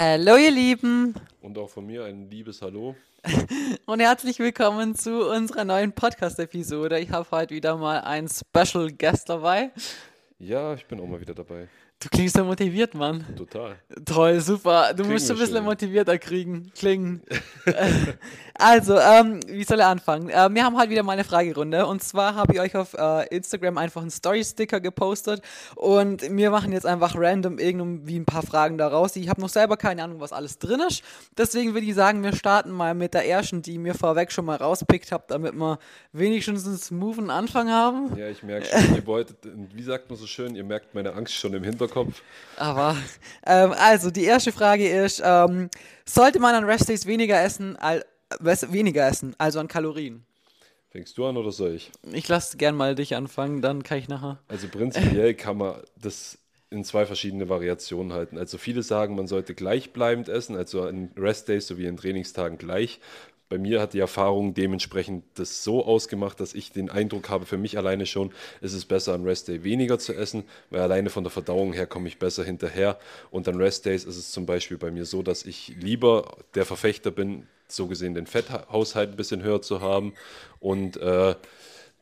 Hallo ihr Lieben Und auch von mir ein liebes Hallo. und herzlich willkommen zu unserer neuen Podcast-Episode. Ich habe heute wieder mal einen Special Guest dabei. Ja, ich bin auch mal wieder dabei. Du klingst so motiviert, Mann. Total. Toll, super. Du Klingen musst ein bisschen schön. motivierter kriegen, klingen. also, ähm, wie soll er anfangen? Ähm, wir haben heute wieder mal eine Fragerunde. Und zwar habe ich euch auf äh, Instagram einfach einen Story-Sticker gepostet. Und wir machen jetzt einfach random irgendwie ein paar Fragen daraus. Ich habe noch selber keine Ahnung, was alles drin ist. Deswegen würde ich sagen, wir starten mal mit der ersten, die mir vorweg schon mal rauspickt habt, damit wir wenigstens einen smoothen Anfang haben. Ja, ich merke schon, ihr wolltet, wie sagt man so schön, ihr merkt meine Angst schon im Hinterkopf. Aber, ähm, also, die erste Frage ist, ähm, sollte man an Restdays weniger essen, al weniger essen, also an Kalorien? Fängst du an oder soll ich? Ich lasse gern mal dich anfangen, dann kann ich nachher. Also prinzipiell kann man das in zwei verschiedene Variationen halten. Also viele sagen, man sollte gleichbleibend essen, also an Restdays sowie in Trainingstagen gleich. Bei mir hat die Erfahrung dementsprechend das so ausgemacht, dass ich den Eindruck habe, für mich alleine schon, ist es besser an Restday weniger zu essen, weil alleine von der Verdauung her komme ich besser hinterher. Und an Restdays ist es zum Beispiel bei mir so, dass ich lieber der Verfechter bin, so gesehen den Fetthaushalt ein bisschen höher zu haben und äh,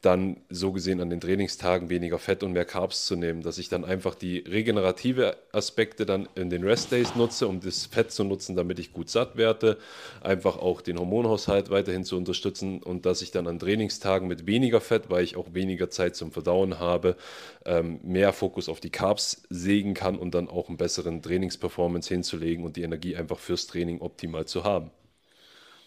dann so gesehen an den Trainingstagen weniger Fett und mehr Carbs zu nehmen, dass ich dann einfach die regenerative Aspekte dann in den Restdays nutze, um das Fett zu nutzen, damit ich gut satt werde, einfach auch den Hormonhaushalt weiterhin zu unterstützen und dass ich dann an Trainingstagen mit weniger Fett, weil ich auch weniger Zeit zum Verdauen habe, ähm, mehr Fokus auf die Carbs sägen kann und dann auch einen besseren Trainingsperformance hinzulegen und die Energie einfach fürs Training optimal zu haben.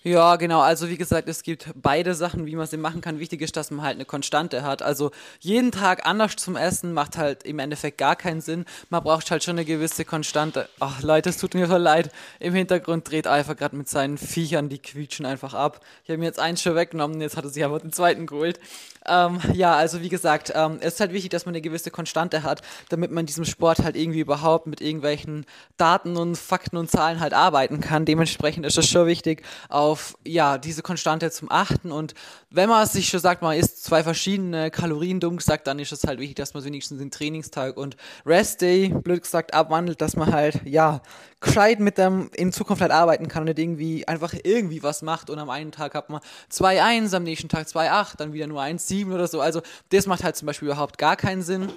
Ja, genau. Also wie gesagt, es gibt beide Sachen, wie man sie machen kann. Wichtig ist, dass man halt eine Konstante hat. Also jeden Tag anders zum Essen macht halt im Endeffekt gar keinen Sinn. Man braucht halt schon eine gewisse Konstante. Ach Leute, es tut mir voll leid. Im Hintergrund dreht Alpha gerade mit seinen Viechern, die quietschen einfach ab. Ich habe mir jetzt eins schon weggenommen, jetzt hat er sich aber den zweiten geholt. Ähm, ja, also wie gesagt, ähm, es ist halt wichtig, dass man eine gewisse Konstante hat, damit man in diesem Sport halt irgendwie überhaupt mit irgendwelchen Daten und Fakten und Zahlen halt arbeiten kann. Dementsprechend ist es schon wichtig, auf ja diese Konstante zum achten. Und wenn man sich schon sagt, man isst zwei verschiedene Kalorien, dumm gesagt, dann ist es halt wichtig, dass man wenigstens den Trainingstag und Rest Day, blöd gesagt, abwandelt, dass man halt ja gescheit mit dem in Zukunft halt arbeiten kann und nicht irgendwie einfach irgendwie was macht und am einen Tag hat man 2-1, am nächsten Tag 2-8, dann wieder nur 1-7 oder so. Also das macht halt zum Beispiel überhaupt gar keinen Sinn.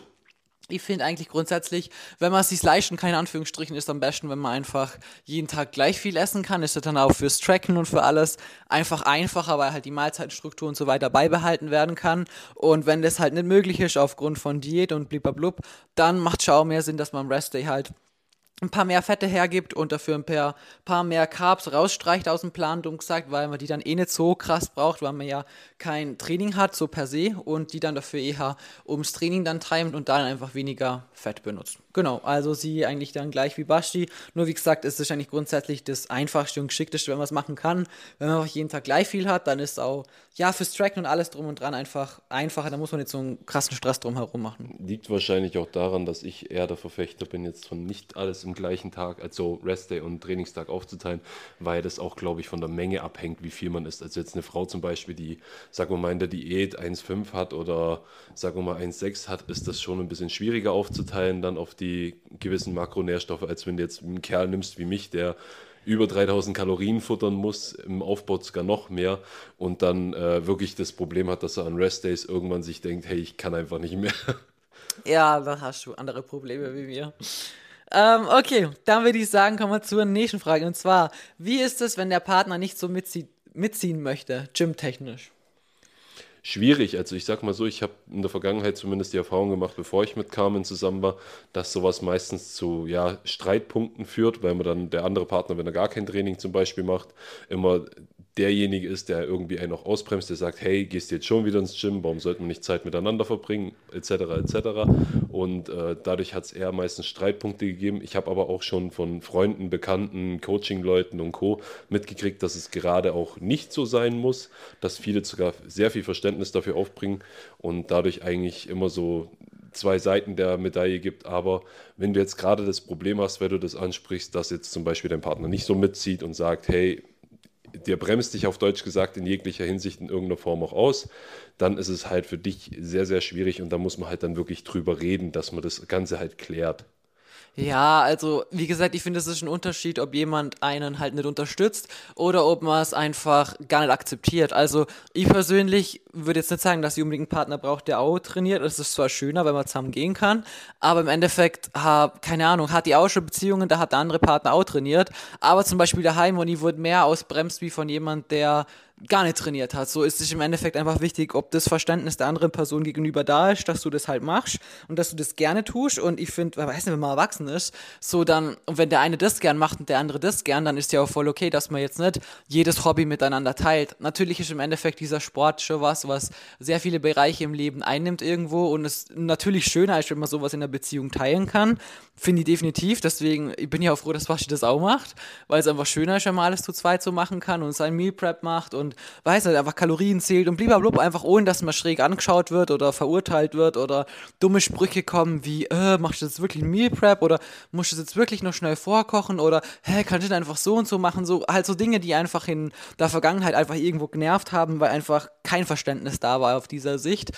Ich finde eigentlich grundsätzlich, wenn man es sich leisten kann, in Anführungsstrichen, ist am besten, wenn man einfach jeden Tag gleich viel essen kann. Ist das dann auch fürs Tracken und für alles einfach einfacher, weil halt die Mahlzeitenstruktur und so weiter beibehalten werden kann. Und wenn das halt nicht möglich ist aufgrund von Diät und blub, dann macht schon auch mehr Sinn, dass man am Restday halt ein paar mehr Fette hergibt und dafür ein paar, paar mehr Carbs rausstreicht aus dem Plan, dumm gesagt, weil man die dann eh nicht so krass braucht, weil man ja kein Training hat, so per se, und die dann dafür eher ums Training dann treibt und dann einfach weniger Fett benutzt. Genau, also sie eigentlich dann gleich wie Basti, nur wie gesagt, ist es eigentlich grundsätzlich das einfachste und geschickteste, wenn man es machen kann. Wenn man einfach jeden Tag gleich viel hat, dann ist auch, ja, fürs Tracken und alles drum und dran einfach einfacher, da muss man nicht so einen krassen Stress drum herum machen. Liegt wahrscheinlich auch daran, dass ich eher der Verfechter bin, jetzt von nicht alles im gleichen Tag, also Restday und Trainingstag aufzuteilen, weil das auch, glaube ich, von der Menge abhängt, wie viel man isst. Also jetzt eine Frau zum Beispiel, die, sagen wir mal, in der Diät 1,5 hat oder sagen wir mal 1,6 hat, ist das schon ein bisschen schwieriger aufzuteilen dann auf die gewissen Makronährstoffe, als wenn du jetzt einen Kerl nimmst wie mich, der über 3000 Kalorien futtern muss, im Aufbau sogar noch mehr und dann äh, wirklich das Problem hat, dass er an Restdays irgendwann sich denkt, hey, ich kann einfach nicht mehr. Ja, da hast du andere Probleme wie wir. Ähm, okay, dann würde ich sagen, kommen wir zur nächsten Frage. Und zwar, wie ist es, wenn der Partner nicht so mitzie mitziehen möchte, gymtechnisch? Schwierig, also ich sag mal so, ich habe in der Vergangenheit zumindest die Erfahrung gemacht, bevor ich mit Carmen zusammen war, dass sowas meistens zu ja, Streitpunkten führt, weil man dann der andere Partner, wenn er gar kein Training zum Beispiel macht, immer derjenige ist, der irgendwie einen auch ausbremst, der sagt, hey, gehst du jetzt schon wieder ins Gym, warum sollten wir nicht Zeit miteinander verbringen, etc., etc. Und äh, dadurch hat es eher meistens Streitpunkte gegeben. Ich habe aber auch schon von Freunden, Bekannten, Coaching-Leuten und Co. mitgekriegt, dass es gerade auch nicht so sein muss, dass viele sogar sehr viel Verständnis dafür aufbringen und dadurch eigentlich immer so zwei Seiten der Medaille gibt. Aber wenn du jetzt gerade das Problem hast, wenn du das ansprichst, dass jetzt zum Beispiel dein Partner nicht so mitzieht und sagt, hey, der bremst dich auf Deutsch gesagt in jeglicher Hinsicht in irgendeiner Form auch aus, dann ist es halt für dich sehr, sehr schwierig und da muss man halt dann wirklich drüber reden, dass man das Ganze halt klärt. Ja, also wie gesagt, ich finde, es ist ein Unterschied, ob jemand einen halt nicht unterstützt oder ob man es einfach gar nicht akzeptiert. Also ich persönlich würde jetzt nicht sagen, dass ich unbedingt einen Partner braucht, der auch trainiert. Es ist zwar schöner, wenn man zusammen gehen kann, aber im Endeffekt, hab, keine Ahnung, hat die auch schon Beziehungen, da hat der andere Partner auch trainiert. Aber zum Beispiel daheim und ich wurde mehr ausbremst wie von jemand, der gar nicht trainiert hat. So ist es im Endeffekt einfach wichtig, ob das Verständnis der anderen Person gegenüber da ist, dass du das halt machst und dass du das gerne tust. Und ich finde, weiß nicht, wenn man erwachsen ist, so dann, und wenn der eine das gern macht und der andere das gern, dann ist ja auch voll okay, dass man jetzt nicht jedes Hobby miteinander teilt. Natürlich ist im Endeffekt dieser Sport schon was, was sehr viele Bereiche im Leben einnimmt irgendwo und es natürlich schöner ist, wenn man sowas in der Beziehung teilen kann. Finde ich definitiv. Deswegen, ich bin ja auch froh, dass Waschi das auch macht, weil es einfach schöner ist, wenn man alles zu zweit so machen kann und sein Meal Prep macht und weiß nicht, einfach Kalorien zählt und blablabla, einfach ohne, dass man schräg angeschaut wird oder verurteilt wird oder dumme Sprüche kommen wie, äh, machst du jetzt wirklich ein Meal Prep oder musst du das jetzt wirklich noch schnell vorkochen oder, hä, kannst du das einfach so und so machen, so, halt so Dinge, die einfach in der Vergangenheit einfach irgendwo genervt haben, weil einfach kein Verständnis da war auf dieser Sicht.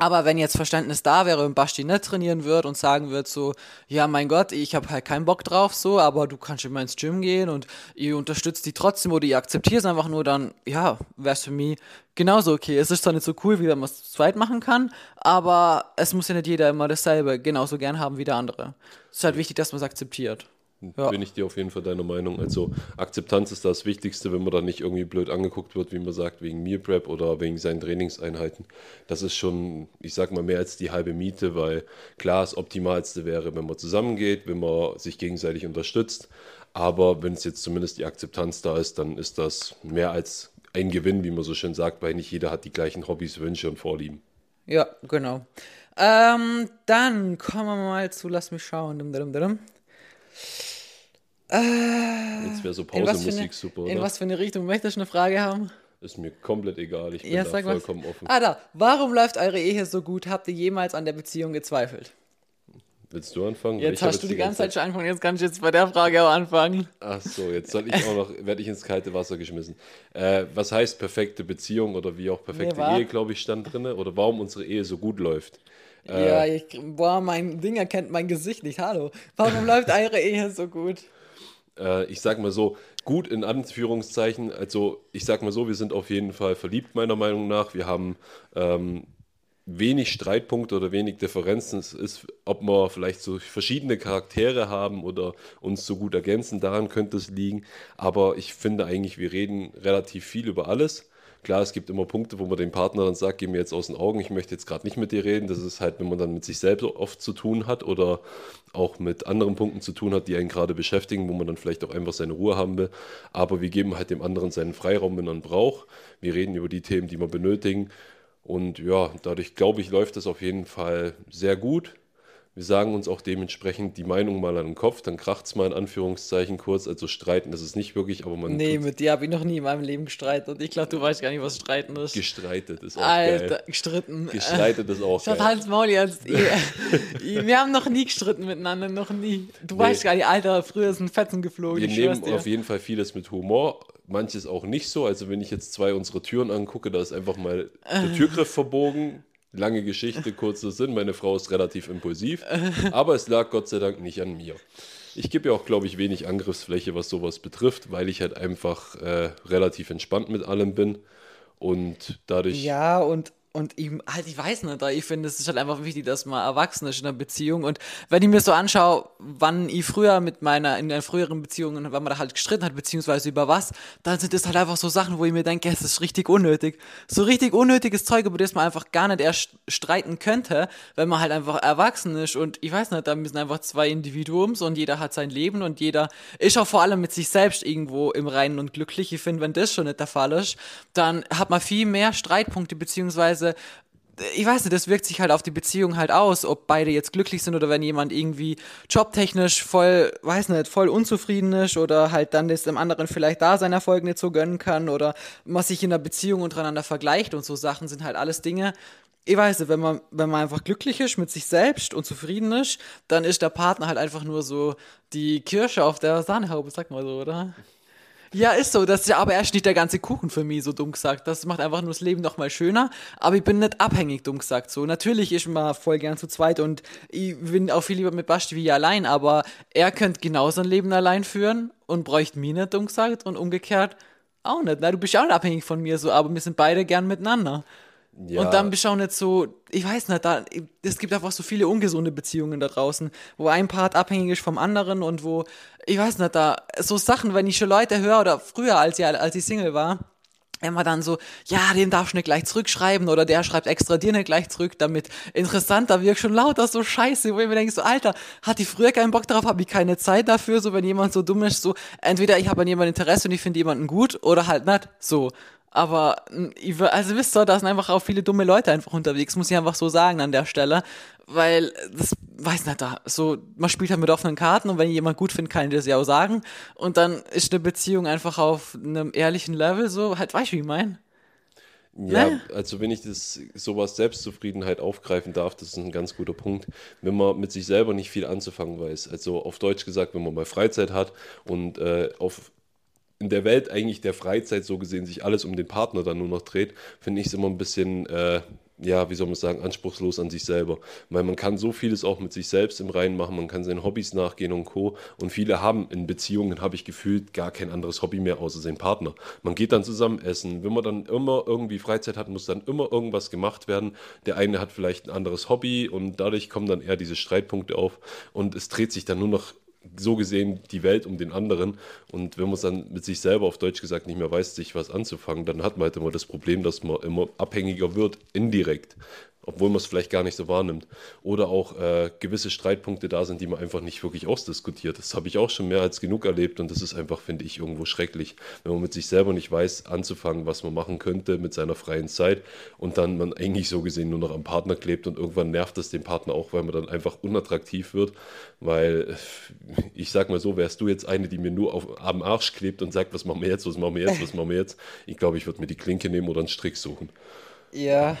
Aber wenn jetzt Verständnis da wäre und Basti nicht trainieren wird und sagen wird so, ja mein Gott, ich habe halt keinen Bock drauf so, aber du kannst immer ins Gym gehen und ihr unterstützt die trotzdem oder ihr akzeptiert es einfach nur, dann ja, wäre es für mich genauso okay. Es ist zwar nicht so cool, wie wenn man es zu zweit machen kann, aber es muss ja nicht jeder immer dasselbe genauso gern haben wie der andere. Es ist halt wichtig, dass man es akzeptiert. Ja. Bin ich dir auf jeden Fall deiner Meinung. Also Akzeptanz ist das Wichtigste, wenn man da nicht irgendwie blöd angeguckt wird, wie man sagt, wegen Meal Prep oder wegen seinen Trainingseinheiten. Das ist schon, ich sag mal, mehr als die halbe Miete, weil klar, das Optimalste wäre, wenn man zusammengeht, wenn man sich gegenseitig unterstützt. Aber wenn es jetzt zumindest die Akzeptanz da ist, dann ist das mehr als ein Gewinn, wie man so schön sagt, weil nicht jeder hat die gleichen Hobbys, Wünsche und Vorlieben. Ja, genau. Ähm, dann kommen wir mal zu, lass mich schauen. Äh, Jetzt wäre so Pausemusik super, oder? In was für eine Richtung möchtest du eine Frage haben? Ist mir komplett egal, ich bin ja, da vollkommen was. offen. Ah, da. Warum läuft eure Ehe so gut? Habt ihr jemals an der Beziehung gezweifelt? Willst du anfangen? Jetzt hast du die ganze Zeit schon angefangen, jetzt kann ich jetzt bei der Frage auch anfangen. Ach so, jetzt soll ich auch noch, werde ich ins kalte Wasser geschmissen. Äh, was heißt perfekte Beziehung oder wie auch perfekte nee, Ehe, glaube ich, stand drin? Oder warum unsere Ehe so gut läuft? Ja, äh, ich, boah, mein Ding erkennt mein Gesicht nicht. Hallo. Warum läuft eure Ehe so gut? Äh, ich sag mal so, gut in Anführungszeichen. Also, ich sag mal so, wir sind auf jeden Fall verliebt, meiner Meinung nach. Wir haben ähm, wenig Streitpunkte oder wenig Differenzen. Es ist, ob wir vielleicht so verschiedene Charaktere haben oder uns so gut ergänzen, daran könnte es liegen. Aber ich finde eigentlich, wir reden relativ viel über alles. Klar, es gibt immer Punkte, wo man dem Partner dann sagt, geh mir jetzt aus den Augen, ich möchte jetzt gerade nicht mit dir reden. Das ist halt, wenn man dann mit sich selbst oft zu tun hat oder auch mit anderen Punkten zu tun hat, die einen gerade beschäftigen, wo man dann vielleicht auch einfach seine Ruhe haben will. Aber wir geben halt dem anderen seinen Freiraum, wenn er ihn braucht. Wir reden über die Themen, die wir benötigen. Und ja, dadurch glaube ich, läuft das auf jeden Fall sehr gut. Wir sagen uns auch dementsprechend die Meinung mal an den Kopf, dann kracht es mal in Anführungszeichen kurz. Also streiten ist es nicht wirklich, aber man. Nee, mit dir habe ich noch nie in meinem Leben gestritten und ich glaube, du weißt gar nicht, was streiten ist. Gestreitet ist auch Alter, geil. gestritten. Gestreitet ist auch Schaut geil. Hals Maul jetzt. wir haben noch nie gestritten miteinander, noch nie. Du nee. weißt gar nicht, Alter, früher ist ein Fetzen geflogen. Wir nehmen auf jeden Fall vieles mit Humor manches auch nicht so. Also wenn ich jetzt zwei unserer Türen angucke, da ist einfach mal der Türgriff verbogen. Lange Geschichte, kurzer Sinn. Meine Frau ist relativ impulsiv, aber es lag Gott sei Dank nicht an mir. Ich gebe ja auch, glaube ich, wenig Angriffsfläche, was sowas betrifft, weil ich halt einfach äh, relativ entspannt mit allem bin und dadurch. Ja, und und ihm, halt, ich weiß nicht, ich finde, es ist halt einfach wichtig, dass man erwachsen ist in einer Beziehung. Und wenn ich mir so anschaue, wann ich früher mit meiner, in einer früheren Beziehung, wenn man da halt gestritten hat, beziehungsweise über was, dann sind das halt einfach so Sachen, wo ich mir denke, es ist richtig unnötig. So richtig unnötiges Zeug, über das man einfach gar nicht erst streiten könnte, wenn man halt einfach erwachsen ist. Und ich weiß nicht, da müssen einfach zwei Individuums und jeder hat sein Leben und jeder ist auch vor allem mit sich selbst irgendwo im Reinen und glücklich. Ich finde, wenn das schon nicht der Fall ist, dann hat man viel mehr Streitpunkte, beziehungsweise beziehungsweise ich weiß nicht, das wirkt sich halt auf die Beziehung halt aus, ob beide jetzt glücklich sind oder wenn jemand irgendwie jobtechnisch voll, weiß nicht, voll unzufrieden ist oder halt dann das dem anderen vielleicht da seinen Erfolg nicht so gönnen kann oder man sich in der Beziehung untereinander vergleicht und so Sachen sind halt alles Dinge. Ich weiß nicht, wenn man, wenn man einfach glücklich ist mit sich selbst und zufrieden ist, dann ist der Partner halt einfach nur so die Kirsche auf der Sahnehaube, sag mal so, oder? Ja, ist so. Das ist ja aber erst nicht der ganze Kuchen für mich, so dumm gesagt. Das macht einfach nur das Leben noch mal schöner. Aber ich bin nicht abhängig, dumm gesagt. So, natürlich ist man voll gern zu zweit und ich bin auch viel lieber mit Basti wie allein. Aber er könnte genauso ein Leben allein führen und bräuchte mich nicht, dumm gesagt. Und umgekehrt auch nicht. Na, du bist auch nicht abhängig von mir, so. Aber wir sind beide gern miteinander. Ja. Und dann bist du auch nicht so, ich weiß nicht, da, es gibt einfach so viele ungesunde Beziehungen da draußen, wo ein Part abhängig ist vom anderen und wo, ich weiß nicht, da, so Sachen, wenn ich schon Leute höre oder früher, als ich, als ich Single war, immer dann so, ja, den darfst du nicht gleich zurückschreiben oder der schreibt extra dir nicht gleich zurück, damit interessanter wirkt schon lauter so scheiße, wo ich mir denke, so, Alter, hat die früher keinen Bock drauf, habe ich keine Zeit dafür, so, wenn jemand so dumm ist, so, entweder ich habe an jemandem Interesse und ich finde jemanden gut oder halt nicht, so. Aber also wisst ihr, da sind einfach auch viele dumme Leute einfach unterwegs, muss ich einfach so sagen an der Stelle. Weil, das weiß nicht, da, so, man spielt halt mit offenen Karten und wenn jemand gut findet, kann ich das ja auch sagen. Und dann ist eine Beziehung einfach auf einem ehrlichen Level, so, halt, weißt du, wie ich meine? Ja, ne? also wenn ich das sowas Selbstzufriedenheit aufgreifen darf, das ist ein ganz guter Punkt. Wenn man mit sich selber nicht viel anzufangen weiß, also auf Deutsch gesagt, wenn man mal Freizeit hat und äh, auf in der Welt eigentlich der Freizeit so gesehen sich alles um den Partner dann nur noch dreht, finde ich es immer ein bisschen, äh, ja, wie soll man sagen, anspruchslos an sich selber. Weil man kann so vieles auch mit sich selbst im Reinen machen, man kann seinen Hobbys nachgehen und Co. Und viele haben in Beziehungen, habe ich gefühlt, gar kein anderes Hobby mehr außer seinen Partner. Man geht dann zusammen essen. Wenn man dann immer irgendwie Freizeit hat, muss dann immer irgendwas gemacht werden. Der eine hat vielleicht ein anderes Hobby und dadurch kommen dann eher diese Streitpunkte auf. Und es dreht sich dann nur noch so gesehen die Welt um den anderen. Und wenn man es dann mit sich selber auf Deutsch gesagt nicht mehr weiß, sich was anzufangen, dann hat man halt immer das Problem, dass man immer abhängiger wird, indirekt obwohl man es vielleicht gar nicht so wahrnimmt. Oder auch äh, gewisse Streitpunkte da sind, die man einfach nicht wirklich ausdiskutiert. Das habe ich auch schon mehr als genug erlebt und das ist einfach, finde ich, irgendwo schrecklich, wenn man mit sich selber nicht weiß, anzufangen, was man machen könnte mit seiner freien Zeit und dann man eigentlich so gesehen nur noch am Partner klebt und irgendwann nervt es den Partner auch, weil man dann einfach unattraktiv wird, weil äh, ich sag mal so, wärst du jetzt eine, die mir nur auf, am Arsch klebt und sagt, was machen wir jetzt, was machen wir jetzt, was machen wir jetzt, ich glaube, ich würde mir die Klinke nehmen oder einen Strick suchen. Ja,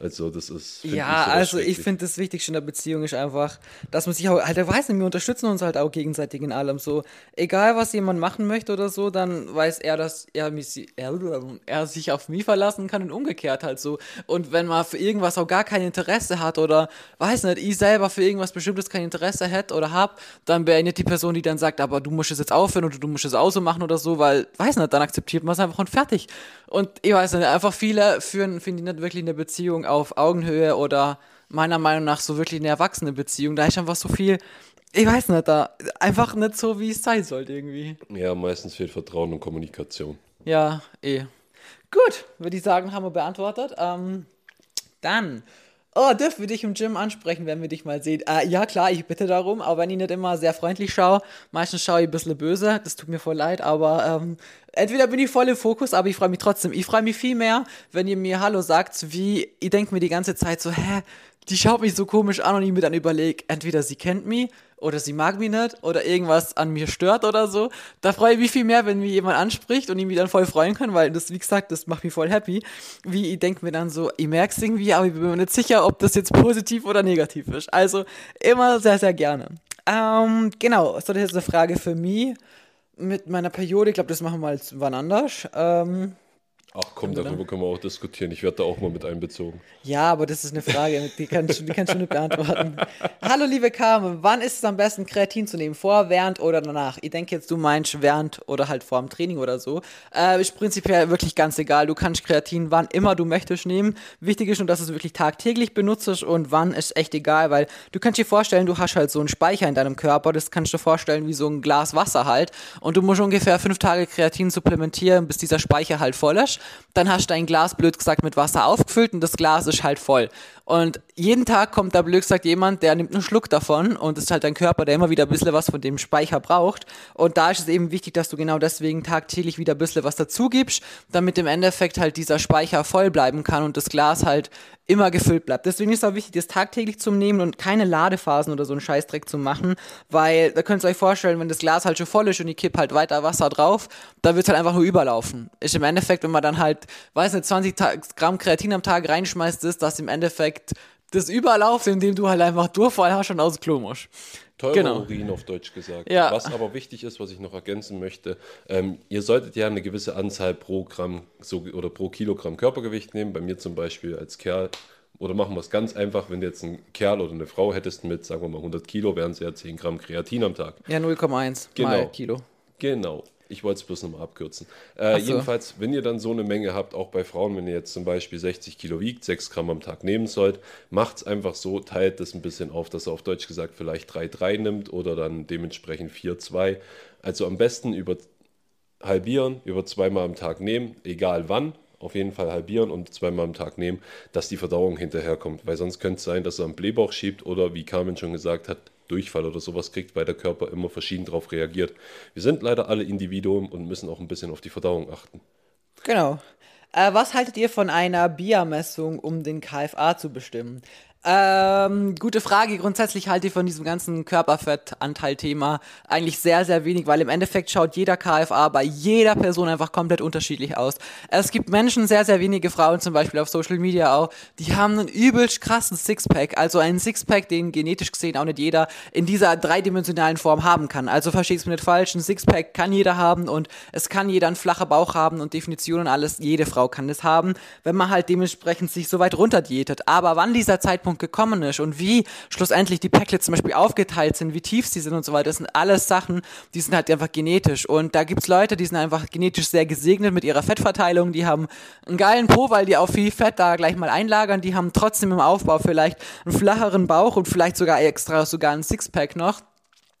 also das ist. Ja, ich also ich finde das Wichtigste in der Beziehung ist einfach, dass man sich auch, halt, weiß nicht, wir unterstützen uns halt auch gegenseitig in allem. So, egal was jemand machen möchte oder so, dann weiß er, dass er, mich, er, er sich auf mich verlassen kann und umgekehrt halt so. Und wenn man für irgendwas auch gar kein Interesse hat oder weiß nicht, ich selber für irgendwas Bestimmtes kein Interesse hätte oder hab, dann nicht die Person, die dann sagt, aber du musst es jetzt aufhören oder du musst es auch so machen oder so, weil, weiß nicht, dann akzeptiert man es einfach und fertig. Und ich weiß nicht, einfach viele führen, finde ich nicht wirklich eine Beziehung auf Augenhöhe oder meiner Meinung nach so wirklich eine erwachsene Beziehung. Da ist einfach so viel, ich weiß nicht, da einfach nicht so, wie es sein sollte irgendwie. Ja, meistens fehlt Vertrauen und Kommunikation. Ja, eh. Gut, würde ich sagen, haben wir beantwortet. Ähm, dann oh, dürfen wir dich im Gym ansprechen, wenn wir dich mal sehen? Äh, ja, klar, ich bitte darum, aber wenn ich nicht immer sehr freundlich schaue, meistens schaue ich ein bisschen böse, das tut mir voll leid, aber ähm, entweder bin ich voll im Fokus, aber ich freue mich trotzdem. Ich freue mich viel mehr, wenn ihr mir Hallo sagt, wie, ich denke mir die ganze Zeit so, hä, die schaut mich so komisch an und ich mir dann überlege, entweder sie kennt mich oder sie mag mich nicht oder irgendwas an mir stört oder so. Da freue ich mich viel mehr, wenn mich jemand anspricht und ich mich dann voll freuen kann, weil das, wie gesagt, das macht mich voll happy. Wie ich denke mir dann so, ich merke es irgendwie, aber ich bin mir nicht sicher, ob das jetzt positiv oder negativ ist. Also immer sehr, sehr gerne. Ähm, genau, so das ist eine Frage für mich mit meiner Periode. Ich glaube, das machen wir mal wann anders. Ähm, Ach komm, darüber können wir auch diskutieren. Ich werde da auch mal mit einbezogen. Ja, aber das ist eine Frage, die kannst, die kannst du nicht beantworten. Hallo, liebe Carmen, wann ist es am besten, Kreatin zu nehmen? Vor, während oder danach? Ich denke jetzt, du meinst während oder halt vor dem Training oder so. Äh, ist prinzipiell wirklich ganz egal. Du kannst Kreatin wann immer du möchtest nehmen. Wichtig ist nur, dass du es wirklich tagtäglich benutzt und wann ist echt egal, weil du kannst dir vorstellen, du hast halt so einen Speicher in deinem Körper. Das kannst du dir vorstellen wie so ein Glas Wasser halt. Und du musst ungefähr fünf Tage Kreatin supplementieren, bis dieser Speicher halt voll ist dann hast du dein Glas, blöd gesagt, mit Wasser aufgefüllt und das Glas ist halt voll. Und jeden Tag kommt da, blöd gesagt, jemand, der nimmt einen Schluck davon und das ist halt dein Körper, der immer wieder ein bisschen was von dem Speicher braucht. Und da ist es eben wichtig, dass du genau deswegen tagtäglich wieder ein bisschen was dazu gibst, damit im Endeffekt halt dieser Speicher voll bleiben kann und das Glas halt immer gefüllt bleibt. Deswegen ist es auch wichtig, das tagtäglich zu nehmen und keine Ladephasen oder so einen Scheißdreck zu machen, weil da könnt ihr euch vorstellen, wenn das Glas halt schon voll ist und ich kipp halt weiter Wasser drauf, dann wird es halt einfach nur überlaufen. Ist im Endeffekt, wenn man dann halt, weiß nicht, 20 Gramm Kreatin am Tag reinschmeißt, ist das im Endeffekt das Überlauf, indem du halt einfach Durchfall hast und aus Klo musst. Teurer Genau. Urin auf Deutsch gesagt. Ja. Was aber wichtig ist, was ich noch ergänzen möchte, ähm, ihr solltet ja eine gewisse Anzahl pro Gramm so, oder pro Kilogramm Körpergewicht nehmen. Bei mir zum Beispiel als Kerl, oder machen wir es ganz einfach, wenn du jetzt einen Kerl oder eine Frau hättest mit, sagen wir mal, 100 Kilo, wären es ja 10 Gramm Kreatin am Tag. Ja, 0,1 Genau. mal Kilo. Genau. Ich wollte es bloß nochmal abkürzen. Äh, so. Jedenfalls, wenn ihr dann so eine Menge habt, auch bei Frauen, wenn ihr jetzt zum Beispiel 60 Kilo wiegt, 6 Gramm am Tag nehmen sollt, macht es einfach so, teilt das ein bisschen auf, dass er auf Deutsch gesagt vielleicht 3,3 nimmt oder dann dementsprechend 4,2. Also am besten über halbieren, über zweimal am Tag nehmen, egal wann. Auf jeden Fall halbieren und zweimal am Tag nehmen, dass die Verdauung hinterherkommt. Weil sonst könnte es sein, dass er am Blähbauch schiebt oder, wie Carmen schon gesagt hat, Durchfall oder sowas kriegt, weil der Körper immer verschieden darauf reagiert. Wir sind leider alle Individuen und müssen auch ein bisschen auf die Verdauung achten. Genau. Äh, was haltet ihr von einer BIA-Messung, um den KFA zu bestimmen? Ähm, gute Frage. Grundsätzlich halte ich von diesem ganzen Körperfettanteil-Thema eigentlich sehr, sehr wenig, weil im Endeffekt schaut jeder KFA bei jeder Person einfach komplett unterschiedlich aus. Es gibt Menschen, sehr, sehr wenige Frauen zum Beispiel auf Social Media auch, die haben einen übelst krassen Sixpack, also einen Sixpack, den genetisch gesehen auch nicht jeder in dieser dreidimensionalen Form haben kann. Also verstehst du mir nicht falsch, ein Sixpack kann jeder haben und es kann jeder einen flachen Bauch haben und Definitionen alles, jede Frau kann das haben, wenn man halt dementsprechend sich so weit runter diätet. Aber wann dieser Zeitpunkt gekommen ist und wie schlussendlich die Packlets zum Beispiel aufgeteilt sind, wie tief sie sind und so weiter, das sind alles Sachen, die sind halt einfach genetisch. Und da gibt's Leute, die sind einfach genetisch sehr gesegnet mit ihrer Fettverteilung, die haben einen geilen Po, weil die auch viel Fett da gleich mal einlagern, die haben trotzdem im Aufbau vielleicht einen flacheren Bauch und vielleicht sogar extra sogar ein Sixpack noch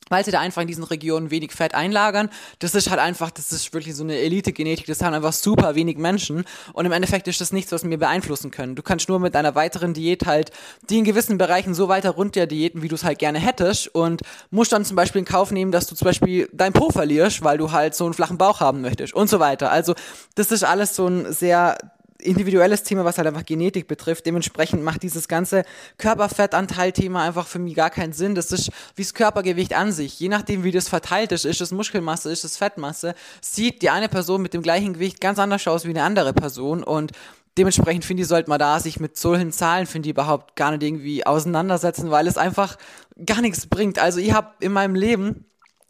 weil sie da einfach in diesen Regionen wenig Fett einlagern. Das ist halt einfach, das ist wirklich so eine Elite-Genetik, das haben einfach super wenig Menschen und im Endeffekt ist das nichts, was wir beeinflussen können. Du kannst nur mit einer weiteren Diät halt die in gewissen Bereichen so weiter runter diäten, wie du es halt gerne hättest und musst dann zum Beispiel in Kauf nehmen, dass du zum Beispiel dein Po verlierst, weil du halt so einen flachen Bauch haben möchtest und so weiter. Also das ist alles so ein sehr individuelles Thema, was halt einfach Genetik betrifft. Dementsprechend macht dieses ganze Körperfettanteil-Thema einfach für mich gar keinen Sinn. Das ist wie das Körpergewicht an sich. Je nachdem, wie das verteilt ist, ist es Muskelmasse, ist es Fettmasse, sieht die eine Person mit dem gleichen Gewicht ganz anders aus wie eine andere Person und Dementsprechend finde ich, sollte man da sich mit solchen Zahlen, finde ich, überhaupt gar nicht irgendwie auseinandersetzen, weil es einfach gar nichts bringt. Also ich habe in meinem Leben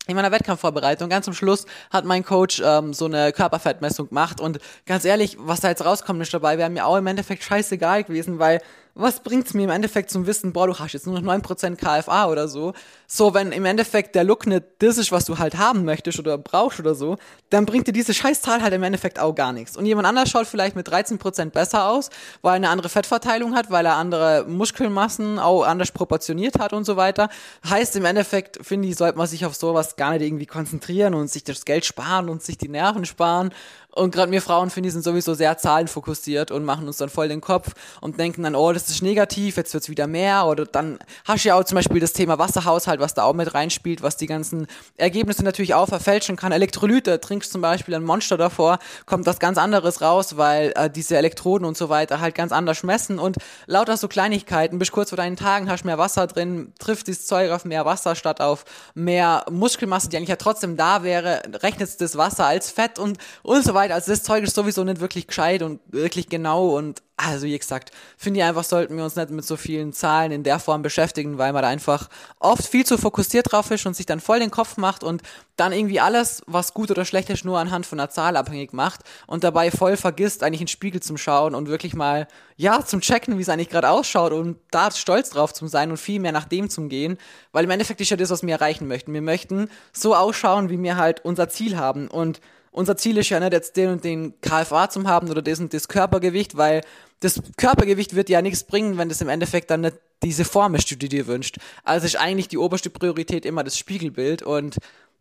in meiner Wettkampfvorbereitung, ganz zum Schluss, hat mein Coach ähm, so eine Körperfettmessung gemacht. Und ganz ehrlich, was da jetzt rauskommt nicht dabei, wäre mir auch im Endeffekt scheißegal gewesen, weil was bringt's mir im Endeffekt zum Wissen, boah, du hast jetzt nur noch 9% KFA oder so. So, wenn im Endeffekt der Look nicht das ist, was du halt haben möchtest oder brauchst oder so, dann bringt dir diese Scheißzahl halt im Endeffekt auch gar nichts. Und jemand anders schaut vielleicht mit 13% besser aus, weil er eine andere Fettverteilung hat, weil er andere Muskelmassen auch anders proportioniert hat und so weiter. Heißt im Endeffekt, finde ich, sollte man sich auf sowas gar nicht irgendwie konzentrieren und sich das Geld sparen und sich die Nerven sparen. Und gerade wir Frauen, finde ich, sind sowieso sehr zahlenfokussiert und machen uns dann voll den Kopf und denken dann, oh, das ist negativ, jetzt wird's wieder mehr. Oder dann hast du ja auch zum Beispiel das Thema Wasserhaushalt, was da auch mit reinspielt, was die ganzen Ergebnisse natürlich auch verfälschen kann. Elektrolyte, trinkst zum Beispiel ein Monster davor, kommt was ganz anderes raus, weil äh, diese Elektroden und so weiter halt ganz anders messen. Und lauter so Kleinigkeiten, bis kurz vor deinen Tagen hast mehr Wasser drin, trifft dieses Zeug auf mehr Wasser statt auf mehr Muskelmasse, die eigentlich ja trotzdem da wäre, rechnet das Wasser als Fett und, und so weiter. Also das Zeug ist sowieso nicht wirklich gescheit und wirklich genau und also wie gesagt, finde ich einfach, sollten wir uns nicht mit so vielen Zahlen in der Form beschäftigen, weil man da einfach oft viel zu fokussiert drauf ist und sich dann voll den Kopf macht und dann irgendwie alles, was gut oder schlecht ist, nur anhand von einer Zahl abhängig macht und dabei voll vergisst, eigentlich in den Spiegel zum Schauen und wirklich mal, ja, zum Checken, wie es eigentlich gerade ausschaut und da stolz drauf zu sein und viel mehr nach dem zum gehen, weil im Endeffekt ist ja das, was wir erreichen möchten. Wir möchten so ausschauen, wie wir halt unser Ziel haben und unser Ziel ist ja nicht jetzt den und den KFA zu haben oder das und das Körpergewicht, weil das Körpergewicht wird ja nichts bringen, wenn das im Endeffekt dann nicht diese Form ist, die du dir wünschst. Also ist eigentlich die oberste Priorität immer das Spiegelbild und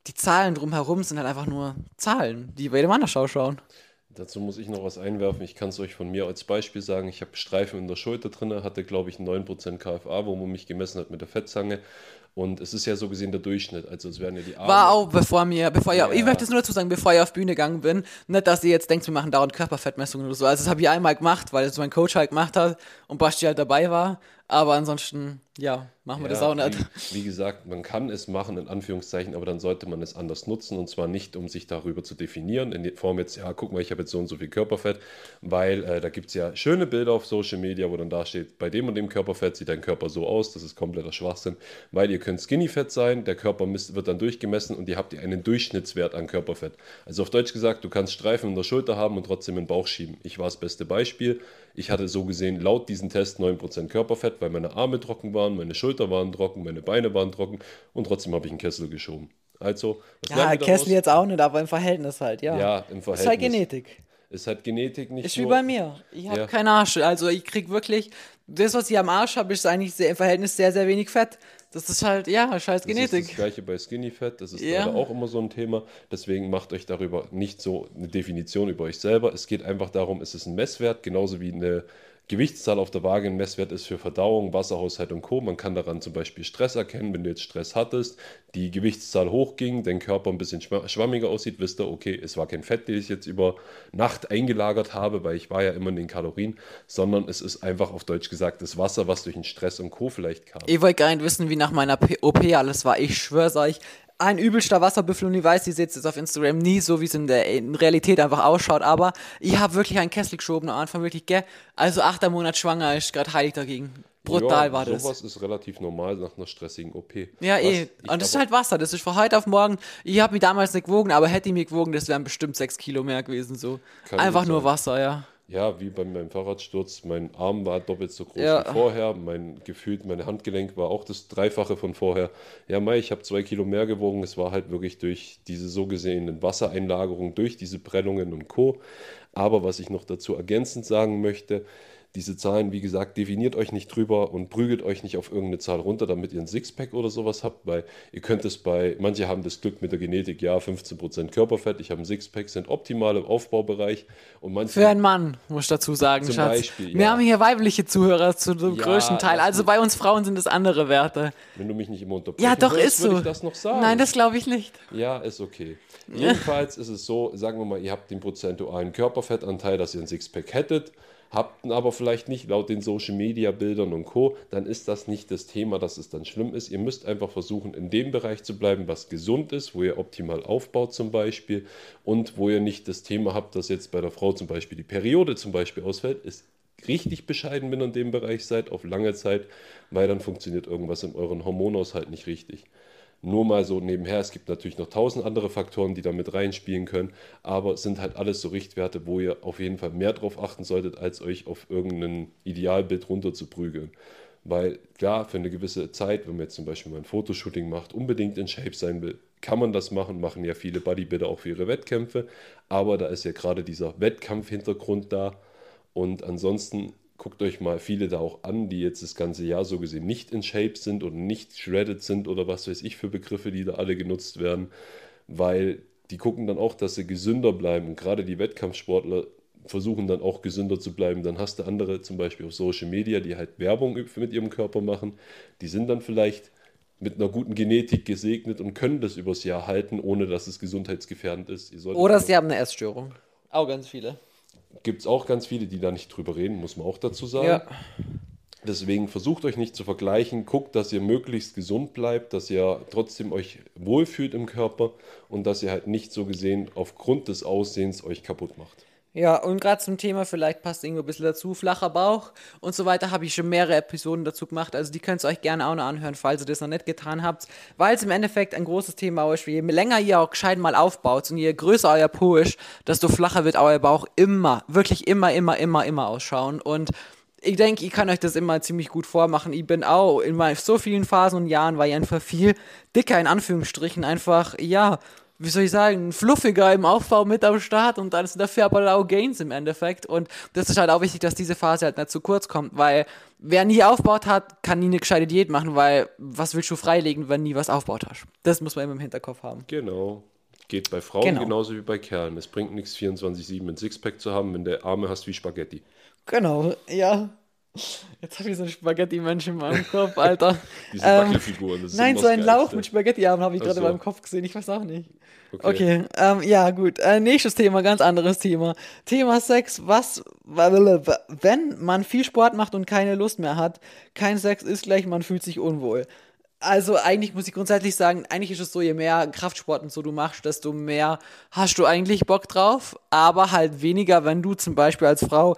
die Zahlen drumherum sind halt einfach nur Zahlen, die bei jedem anderen schauen. Dazu muss ich noch was einwerfen. Ich kann es euch von mir als Beispiel sagen. Ich habe Streifen in der Schulter drin, hatte glaube ich 9% KFA, wo man mich gemessen hat mit der Fettzange. Und es ist ja so gesehen der Durchschnitt. Also es werden ja die Arme. War auch bevor mir, bevor Ja, ich, möchte es nur dazu sagen, bevor ich auf Bühne gegangen bin, nicht, dass ihr jetzt denkt, wir machen dauernd Körperfettmessungen oder so. Also das habe ich einmal gemacht, weil es mein Coach halt gemacht hat und Basti halt dabei war. Aber ansonsten, ja, machen wir das auch nicht. Wie, wie, gesagt, man kann es machen, in Anführungszeichen, aber dann sollte man es anders nutzen und zwar nicht, um sich darüber zu definieren, in Form jetzt, ja, guck mal, ich habe jetzt so und so viel Körperfett, weil äh, da gibt es ja schöne Bilder auf Social Media, wo dann da steht, bei dem und dem Körperfett sieht dein Körper so aus, das ist kompletter Schwachsinn, weil ihr könnt Skinny-Fett sein, der Körper wird dann durchgemessen und ihr habt einen Durchschnittswert an Körperfett. Also auf Deutsch gesagt, du kannst Streifen in der Schulter haben und trotzdem in den Bauch schieben. Ich war das beste Beispiel. Ich hatte so gesehen laut diesem Test 9% Körperfett, weil meine Arme trocken waren, meine Schulter waren trocken, meine Beine waren trocken und trotzdem habe ich einen Kessel geschoben. Also, ja, Kessel jetzt auch nicht, aber im Verhältnis halt, ja. Ja, im Verhältnis. Ist halt Genetik. Ist halt Genetik nicht Ist wie bei mir. Ich habe ja. keinen Arsch. Also ich krieg wirklich, das, was ich am Arsch habe, ist eigentlich sehr, im Verhältnis sehr, sehr wenig Fett. Das ist halt, ja, scheiß Genetik. Das ist das gleiche bei Skinny Fett, das ist ja. leider auch immer so ein Thema. Deswegen macht euch darüber nicht so eine Definition über euch selber. Es geht einfach darum, es ist ein Messwert, genauso wie eine Gewichtszahl auf der Waage ein Messwert ist für Verdauung, Wasserhaushalt und Co. Man kann daran zum Beispiel Stress erkennen, wenn du jetzt Stress hattest, die Gewichtszahl hochging, dein Körper ein bisschen schwammiger aussieht, wisst ihr, okay, es war kein Fett, das ich jetzt über Nacht eingelagert habe, weil ich war ja immer in den Kalorien, sondern es ist einfach auf Deutsch gesagt das Wasser, was durch den Stress und Co. vielleicht kam. Ich wollte gar nicht wissen, wie nach meiner OP alles war. Ich schwör's euch, ein übelster Wasserbüffel und ich weiß, die seht es auf Instagram nie so, wie es in der in Realität einfach ausschaut, aber ich habe wirklich einen Kessel geschoben am Anfang, wirklich, gell? Also achter Monat schwanger ist gerade heilig dagegen. Brutal ja, war das. Sowas ist relativ normal nach einer stressigen OP. Ja, eh. Und das ist halt Wasser. Das ist von heute auf morgen. Ich habe mich damals nicht gewogen, aber hätte ich mich gewogen, das wären bestimmt sechs Kilo mehr gewesen. So. Einfach nur Wasser, ja ja, wie bei meinem Fahrradsturz, mein Arm war doppelt so groß ja. wie vorher, mein gefühlt, mein Handgelenk war auch das Dreifache von vorher. Ja, Mai, ich habe zwei Kilo mehr gewogen. Es war halt wirklich durch diese so gesehenen Wassereinlagerungen, durch diese Prellungen und Co. Aber was ich noch dazu ergänzend sagen möchte, diese Zahlen, wie gesagt, definiert euch nicht drüber und prügelt euch nicht auf irgendeine Zahl runter, damit ihr ein Sixpack oder sowas habt, weil ihr könnt es bei, manche haben das Glück mit der Genetik, ja, 15% Körperfett, ich habe ein Sixpack, sind optimal im Aufbaubereich und manche... Für einen Mann, muss ich dazu sagen, zum Schatz. Beispiel, ja. Wir haben hier weibliche Zuhörer zu dem ja, größten Teil, also bei uns Frauen sind es andere Werte. Wenn du mich nicht immer unterbrichst, ja, doch, ist so. ich das noch sagen. Nein, das glaube ich nicht. Ja, ist okay. Jedenfalls ist es so, sagen wir mal, ihr habt den prozentualen Körperfettanteil, dass ihr ein Sixpack hättet, habt ihn aber vielleicht nicht laut den Social Media Bildern und Co., dann ist das nicht das Thema, dass es dann schlimm ist. Ihr müsst einfach versuchen, in dem Bereich zu bleiben, was gesund ist, wo ihr optimal aufbaut zum Beispiel und wo ihr nicht das Thema habt, dass jetzt bei der Frau zum Beispiel die Periode zum Beispiel ausfällt, ist richtig bescheiden, wenn ihr in dem Bereich seid, auf lange Zeit, weil dann funktioniert irgendwas in euren Hormonaushalt nicht richtig. Nur mal so nebenher, es gibt natürlich noch tausend andere Faktoren, die da mit reinspielen können, aber es sind halt alles so Richtwerte, wo ihr auf jeden Fall mehr drauf achten solltet, als euch auf irgendein Idealbild runterzuprügeln. Weil klar, für eine gewisse Zeit, wenn man jetzt zum Beispiel mal ein Fotoshooting macht, unbedingt in Shape sein will, kann man das machen, machen ja viele Bodybuilder auch für ihre Wettkämpfe, aber da ist ja gerade dieser Wettkampfhintergrund da und ansonsten guckt euch mal viele da auch an, die jetzt das ganze Jahr so gesehen nicht in Shape sind oder nicht shredded sind oder was weiß ich für Begriffe, die da alle genutzt werden, weil die gucken dann auch, dass sie gesünder bleiben. Und gerade die Wettkampfsportler versuchen dann auch gesünder zu bleiben. Dann hast du andere zum Beispiel auf Social Media, die halt Werbung mit ihrem Körper machen. Die sind dann vielleicht mit einer guten Genetik gesegnet und können das übers Jahr halten, ohne dass es gesundheitsgefährdend ist. Oder sie haben eine Essstörung. Auch ganz viele gibt es auch ganz viele, die da nicht drüber reden, muss man auch dazu sagen. Ja. Deswegen versucht euch nicht zu vergleichen, guckt, dass ihr möglichst gesund bleibt, dass ihr trotzdem euch wohlfühlt im Körper und dass ihr halt nicht so gesehen aufgrund des Aussehens euch kaputt macht. Ja, und gerade zum Thema, vielleicht passt irgendwo ein bisschen dazu, flacher Bauch und so weiter, habe ich schon mehrere Episoden dazu gemacht. Also die könnt ihr euch gerne auch noch anhören, falls ihr das noch nicht getan habt. Weil es im Endeffekt ein großes Thema ist. Je länger ihr auch gescheit mal aufbaut und je größer euer Po ist, desto flacher wird euer Bauch immer, wirklich immer, immer, immer, immer ausschauen. Und ich denke, ich kann euch das immer ziemlich gut vormachen. Ich bin auch in so vielen Phasen und Jahren, war ich einfach viel dicker in Anführungsstrichen, einfach, ja, wie soll ich sagen, fluffiger im Aufbau mit am Start und dann sind dafür aber auch Gains im Endeffekt. Und das ist halt auch wichtig, dass diese Phase halt nicht zu kurz kommt, weil wer nie aufbaut hat, kann nie eine gescheite Diät machen, weil was willst du freilegen, wenn nie was aufbaut hast? Das muss man immer im Hinterkopf haben. Genau. Geht bei Frauen genau. genauso wie bei Kerlen. Es bringt nichts, 24-7 ein Sixpack zu haben, wenn du Arme hast wie Spaghetti. Genau, ja. Jetzt habe ich so einen Spaghetti-Mensch in meinem Kopf, Alter. Diese Ähm, Wackelfiguren. das Nein, so ein Lauch Geilste. mit Spaghetti-Armen habe ich gerade so. in meinem Kopf gesehen. Ich weiß auch nicht. Okay. Okay, ähm, ja, gut. Äh, nächstes Thema, ganz anderes Thema. Thema Sex. Was, wenn man viel Sport macht und keine Lust mehr hat, kein Sex ist gleich, man fühlt sich unwohl. Also eigentlich muss ich grundsätzlich sagen, eigentlich ist es so, je mehr Kraftsport und so du machst, desto mehr hast du eigentlich Bock drauf, aber halt weniger, wenn du zum Beispiel als Frau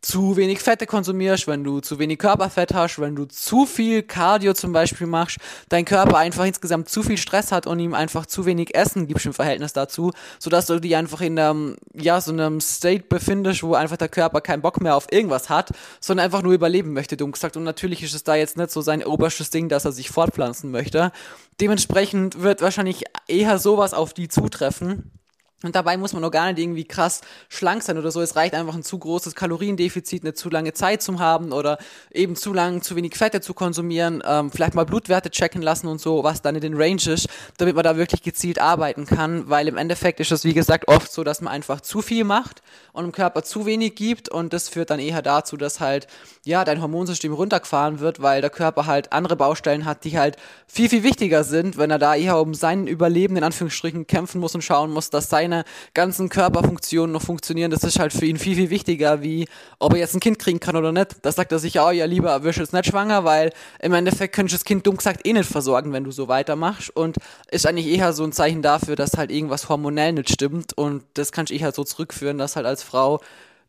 zu wenig Fette konsumierst, wenn du zu wenig Körperfett hast, wenn du zu viel Cardio zum Beispiel machst, dein Körper einfach insgesamt zu viel Stress hat und ihm einfach zu wenig Essen gibst im Verhältnis dazu, sodass du dich einfach in einem, ja, so einem State befindest, wo einfach der Körper keinen Bock mehr auf irgendwas hat, sondern einfach nur überleben möchte, dumm gesagt. Und natürlich ist es da jetzt nicht so sein oberstes Ding, dass er sich fortpflanzen möchte. Dementsprechend wird wahrscheinlich eher sowas auf die zutreffen. Und dabei muss man auch gar nicht irgendwie krass schlank sein oder so. Es reicht einfach ein zu großes Kaloriendefizit, eine zu lange Zeit zum haben oder eben zu lang zu wenig Fette zu konsumieren, ähm, vielleicht mal Blutwerte checken lassen und so, was dann in den Range ist, damit man da wirklich gezielt arbeiten kann, weil im Endeffekt ist es, wie gesagt, oft so, dass man einfach zu viel macht und dem Körper zu wenig gibt und das führt dann eher dazu, dass halt, ja, dein Hormonsystem runtergefahren wird, weil der Körper halt andere Baustellen hat, die halt viel, viel wichtiger sind, wenn er da eher um sein Überleben in Anführungsstrichen kämpfen muss und schauen muss, dass seine ganzen Körperfunktionen noch funktionieren. Das ist halt für ihn viel, viel wichtiger, wie ob er jetzt ein Kind kriegen kann oder nicht. Da sagt er sich, oh ja, lieber wirst du jetzt nicht schwanger, weil im Endeffekt könntest du das Kind dumm gesagt eh nicht versorgen, wenn du so weitermachst. Und ist eigentlich eher so ein Zeichen dafür, dass halt irgendwas hormonell nicht stimmt. Und das kannst du eh halt so zurückführen, dass halt als Frau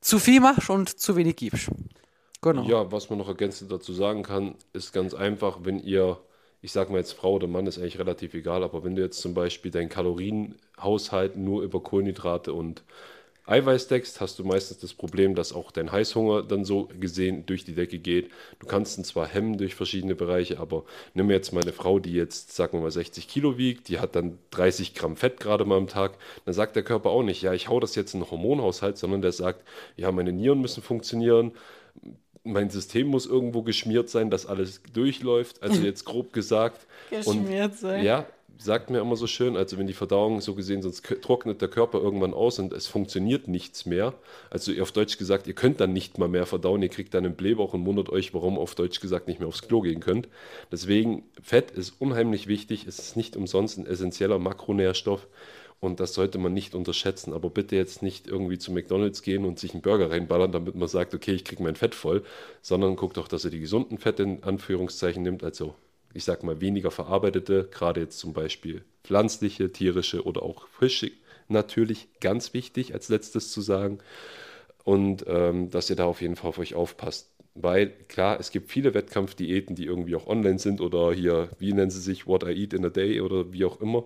zu viel machst und zu wenig gibst. Genau. Ja, was man noch ergänzend dazu sagen kann, ist ganz einfach, wenn ihr, ich sag mal jetzt Frau oder Mann, ist eigentlich relativ egal, aber wenn du jetzt zum Beispiel deinen Kalorienhaushalt nur über Kohlenhydrate und Eiweiß deckst, hast du meistens das Problem, dass auch dein Heißhunger dann so gesehen durch die Decke geht. Du kannst ihn zwar hemmen durch verschiedene Bereiche, aber nimm jetzt meine Frau, die jetzt, sagen wir mal, 60 Kilo wiegt, die hat dann 30 Gramm Fett gerade mal am Tag, dann sagt der Körper auch nicht, ja, ich hau das jetzt in den Hormonhaushalt, sondern der sagt, ja, meine Nieren müssen funktionieren, mein System muss irgendwo geschmiert sein, dass alles durchläuft. Also jetzt grob gesagt. Geschmiert sein. Ja, sagt mir immer so schön, also wenn die Verdauung so gesehen, sonst trocknet der Körper irgendwann aus und es funktioniert nichts mehr. Also auf Deutsch gesagt, ihr könnt dann nicht mal mehr verdauen, ihr kriegt dann einen Blähbauch und wundert euch, warum auf Deutsch gesagt nicht mehr aufs Klo gehen könnt. Deswegen, Fett ist unheimlich wichtig, es ist nicht umsonst ein essentieller Makronährstoff. Und das sollte man nicht unterschätzen. Aber bitte jetzt nicht irgendwie zu McDonalds gehen und sich einen Burger reinballern, damit man sagt, okay, ich kriege mein Fett voll, sondern guckt doch, dass ihr die gesunden Fette in Anführungszeichen nimmt. Also ich sag mal weniger verarbeitete, gerade jetzt zum Beispiel pflanzliche, tierische oder auch frische. Natürlich ganz wichtig als letztes zu sagen. Und ähm, dass ihr da auf jeden Fall auf euch aufpasst. Weil klar, es gibt viele Wettkampfdiäten, die irgendwie auch online sind oder hier, wie nennen sie sich, What I Eat in a Day oder wie auch immer.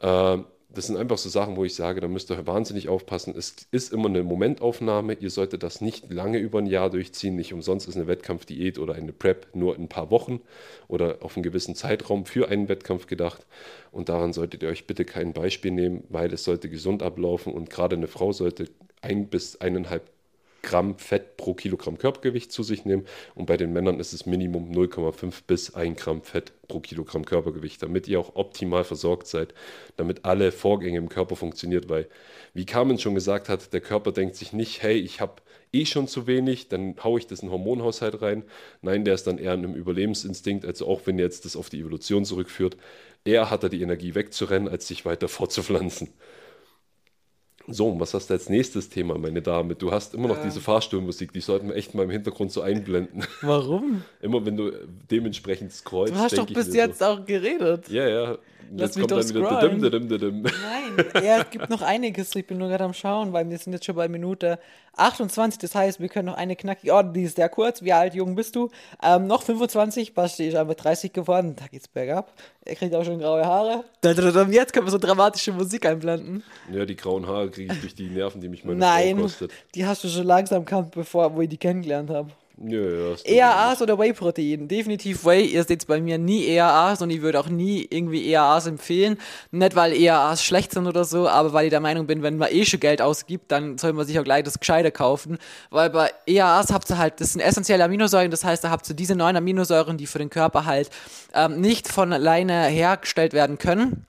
Ähm, das sind einfach so Sachen, wo ich sage, da müsst ihr wahnsinnig aufpassen. Es ist immer eine Momentaufnahme. Ihr solltet das nicht lange über ein Jahr durchziehen. Nicht umsonst ist eine Wettkampfdiät oder eine Prep nur ein paar Wochen oder auf einen gewissen Zeitraum für einen Wettkampf gedacht. Und daran solltet ihr euch bitte kein Beispiel nehmen, weil es sollte gesund ablaufen und gerade eine Frau sollte ein bis eineinhalb Gramm Fett pro Kilogramm Körpergewicht zu sich nehmen. Und bei den Männern ist es Minimum 0,5 bis 1 Gramm Fett pro Kilogramm Körpergewicht, damit ihr auch optimal versorgt seid, damit alle Vorgänge im Körper funktioniert. Weil, wie Carmen schon gesagt hat, der Körper denkt sich nicht, hey, ich habe eh schon zu wenig, dann haue ich das in den Hormonhaushalt rein. Nein, der ist dann eher in einem Überlebensinstinkt, also auch wenn jetzt das auf die Evolution zurückführt. Eher hat er die Energie wegzurennen, als sich weiter fortzupflanzen. So, und was hast du als nächstes Thema, meine Dame? Du hast immer noch diese Fahrstuhlmusik, die sollten wir echt mal im Hintergrund so einblenden. Warum? immer wenn du dementsprechend scrollst. Du hast doch bis jetzt auch geredet. So, ja, ja. Lass Jetzt mich kommt doch dann wieder. Nein, ja, es gibt noch einiges. Ich bin nur gerade am Schauen, weil wir sind jetzt schon bei Minute 28. Das heißt, wir können noch eine knackige. Oh, die ist sehr kurz. Wie alt, jung bist du? Ähm, noch 25. Basti ist einfach 30 geworden. Da geht's bergab. Er kriegt auch schon graue Haare. Jetzt können wir so dramatische Musik einblenden. Ja, die grauen Haare kriege ich durch die Nerven, die mich meine Nein, Frau kostet. die hast du schon langsam gekannt, bevor wo ich die kennengelernt habe. Ja, ja, EAAs oder Whey-Protein? Definitiv Whey. Ihr seht bei mir nie EAAs und ich würde auch nie irgendwie EAAs empfehlen. Nicht, weil EAAs schlecht sind oder so, aber weil ich der Meinung bin, wenn man eh schon Geld ausgibt, dann soll man sich auch gleich das Gescheite kaufen. Weil bei EAAs habt ihr halt, das sind essentielle Aminosäuren, das heißt, da habt ihr diese neun Aminosäuren, die für den Körper halt ähm, nicht von alleine hergestellt werden können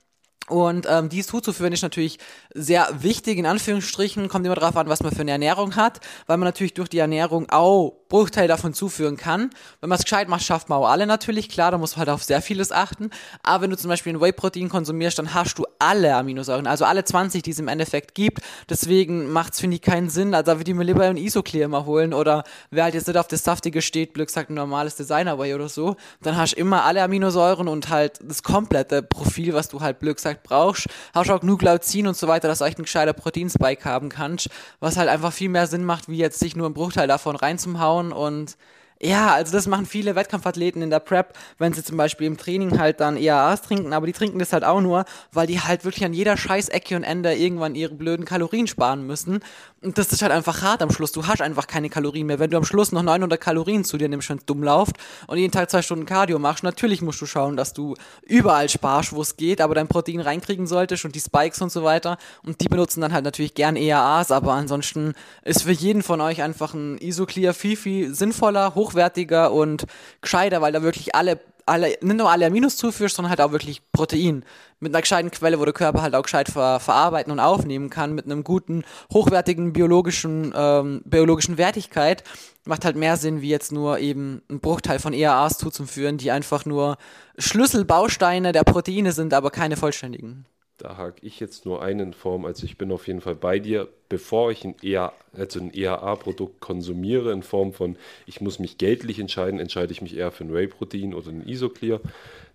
Und ähm, dies zuzuführen ist natürlich sehr wichtig, in Anführungsstrichen, kommt immer darauf an, was man für eine Ernährung hat, weil man natürlich durch die Ernährung auch Bruchteil davon zuführen kann. Wenn man es gescheit macht, schafft man auch alle natürlich, klar, da muss man halt auf sehr vieles achten. Aber wenn du zum Beispiel ein Whey-Protein konsumierst, dann hast du alle Aminosäuren, also alle 20, die es im Endeffekt gibt. Deswegen macht es, finde ich, keinen Sinn. Also da würde ich mir lieber ein Isoclear mal holen oder wer halt jetzt nicht auf das Saftige steht, Glück sagt ein normales Designer-Whey oder so, dann hast du immer alle Aminosäuren und halt das komplette Profil, was du halt Glück sagt brauchst. Hast auch genug Glycin und so weiter, dass du echt ein gescheiter Proteinspike haben kannst, was halt einfach viel mehr Sinn macht, wie jetzt sich nur einen Bruchteil davon reinzuhauen und ja, also das machen viele Wettkampfathleten in der Prep, wenn sie zum Beispiel im Training halt dann EAAs trinken, aber die trinken das halt auch nur, weil die halt wirklich an jeder scheiß Ecke und Ende irgendwann ihre blöden Kalorien sparen müssen. Und das ist halt einfach hart am Schluss. Du hast einfach keine Kalorien mehr. Wenn du am Schluss noch 900 Kalorien zu dir nimmst, wenn es dumm läuft und jeden Tag zwei Stunden Cardio machst, natürlich musst du schauen, dass du überall sparst, wo es geht, aber dein Protein reinkriegen solltest und die Spikes und so weiter. Und die benutzen dann halt natürlich gern EAAs, aber ansonsten ist für jeden von euch einfach ein Isoclear viel, viel sinnvoller, hochwertiger und gescheiter, weil da wirklich alle alle, nicht nur alle Aminos zuführst, sondern halt auch wirklich Protein. Mit einer gescheiten Quelle, wo der Körper halt auch gescheit ver verarbeiten und aufnehmen kann, mit einem guten, hochwertigen biologischen, ähm, biologischen Wertigkeit, macht halt mehr Sinn, wie jetzt nur eben ein Bruchteil von EAAs zuzuführen, die einfach nur Schlüsselbausteine der Proteine sind, aber keine vollständigen. Da hake ich jetzt nur einen in Form. Also ich bin auf jeden Fall bei dir. Bevor ich ein, EA, also ein EAA-Produkt konsumiere in Form von, ich muss mich geldlich entscheiden, entscheide ich mich eher für ein Whey-Protein oder ein Isoclear.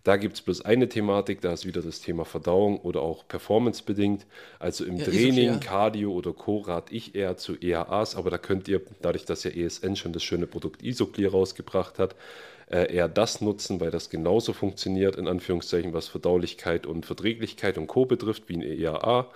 Da gibt es bloß eine Thematik, da ist wieder das Thema Verdauung oder auch performancebedingt. Also im Ja, Training, Isoclear. Cardio oder Co. rate ich eher zu EAAs, aber da könnt ihr, dadurch, dass ja ESN schon das schöne Produkt Isoclear rausgebracht hat, äh, eher das nutzen, weil das genauso funktioniert, in Anführungszeichen, was Verdaulichkeit und Verträglichkeit und Co. betrifft, wie ein EAA.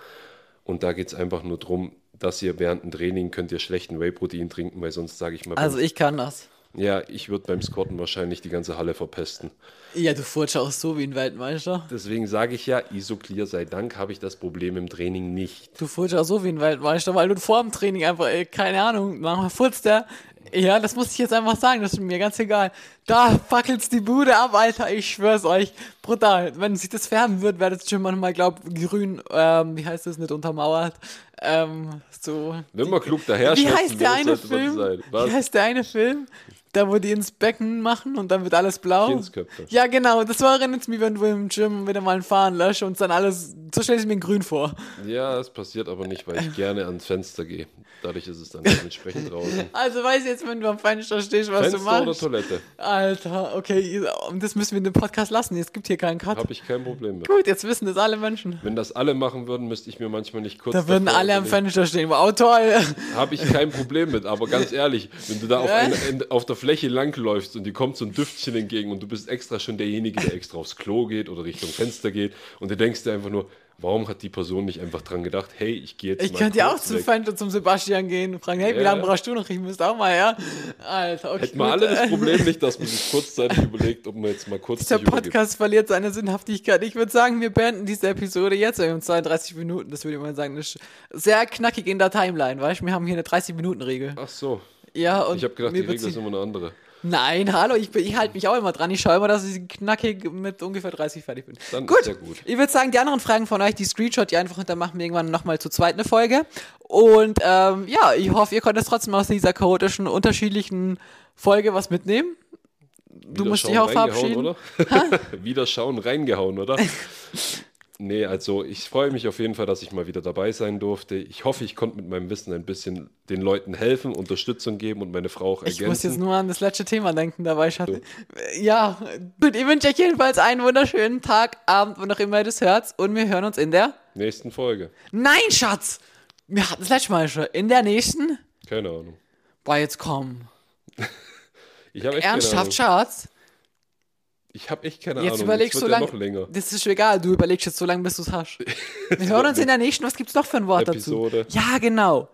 Und da geht es einfach nur darum, dass ihr während dem Training könnt ihr schlechten Whey-Protein trinken, weil sonst sage ich mal, Also ich kann das. ja, ich würde beim Squatten wahrscheinlich die ganze Halle verpesten. Ja, du furzt auch so wie ein Weltmeister. Deswegen sage ich ja, Isoclear sei Dank habe ich das Problem im Training nicht. Du furzt auch so wie ein Weltmeister, weil du vor dem Training einfach, ey, keine Ahnung, manchmal furzt der. Ja, das muss ich jetzt einfach sagen, das ist mir ganz egal. Da fackelt's die Bude ab, Alter, ich schwör's euch. Brutal. Wenn sich das färben wird, wäre das schon manchmal, glaub, grün, ähm, wie heißt das, nicht untermauert. Ähm, so. Wenn man klug daher Wie schätzen heißt der eine Film? Wie heißt der eine Film? Da, wo die ins Becken machen und dann wird alles blau. Kindsköpfe. Ja, genau. Das war erinnert mich, wenn du im Gym wieder mal ein Fahren löscht und dann alles, so stell ich mir in grün vor. Ja, das passiert aber nicht, weil ich gerne ans Fenster gehe. Dadurch ist es dann dementsprechend draußen. Also weiß jetzt, wenn du am Fenster stehst, was du Fenster oder machst. Toilette? Alter, okay, das müssen wir in dem Podcast lassen. Es gibt hier keinen Cut. Habe ich kein Problem mit. Gut, jetzt wissen das alle Menschen. Wenn das alle machen würden, müsste ich mir manchmal nicht kurz. Da würden alle am Fenster stehen. Wow, toll. Habe ich kein Problem mit, aber ganz ehrlich, wenn du da auf, Ja. eine, in- auf der Fläche langläufst und dir kommt so ein Düftchen entgegen und du bist extra schon derjenige, der extra aufs Klo geht oder Richtung Fenster geht und du denkst dir einfach nur, warum hat die Person nicht einfach dran gedacht, hey, ich gehe jetzt Ich mal könnte ja auch zum weg. Fenster zum Sebastian gehen und fragen, hey, wie Ja. lange brauchst du noch? Ich müsste auch mal, ja. Alter, okay. Hätten wir alle das Problem nicht, dass man sich kurzzeitig überlegt, ob man jetzt mal kurz Der sich übergibt. Podcast verliert seine Sinnhaftigkeit. Ich würde sagen, wir beenden diese Episode jetzt. Wir haben 32 Minuten, das würde ich mal sagen. Das ist sehr knackig in der Timeline, weißt du? Wir haben hier eine 30-Minuten-Regel. Ach so, Ja, und ich habe gedacht, die Regel ist immer eine andere. Nein, hallo, ich, ich halte mich auch immer dran. Ich schaue immer, dass ich knackig mit ungefähr 30 fertig bin. Dann gut. ist ja gut. Ich würde sagen, die anderen Fragen von euch, die Screenshot, die einfach und dann machen wir irgendwann nochmal zu zweit eine Folge. Und ähm, ja, ich hoffe, ihr konntet trotzdem aus dieser chaotischen, unterschiedlichen Folge was mitnehmen. Du Wieder musst dich auch verabschieden. Oder? wieder schauen, reingehauen, oder? nee, also ich freue mich auf jeden Fall, dass ich mal wieder dabei sein durfte. Ich hoffe, ich konnte mit meinem Wissen ein bisschen den Leuten helfen, Unterstützung geben und meine Frau auch Ich ergänzen. muss jetzt nur an das letzte Thema denken, dabei ich hatte. Ja, gut, ich wünsche euch jedenfalls einen wunderschönen Tag, Abend, wann auch immer ihr das hört. Und wir hören uns in der. Nächsten Folge. Nein, Schatz! Wir hatten das letzte Mal schon. In der nächsten. Keine Ahnung. Boah, jetzt komm. Ich habe echt Ernsthaft. Schatz? Ich habe echt keine Jetzt Ahnung. überlegst es du wird ja lang. noch länger. Das ist egal, du überlegst jetzt so lange, bis du es hast. Wir hören uns in der nächsten. Was gibt's noch für ein Wort Episode. dazu? Ja, genau.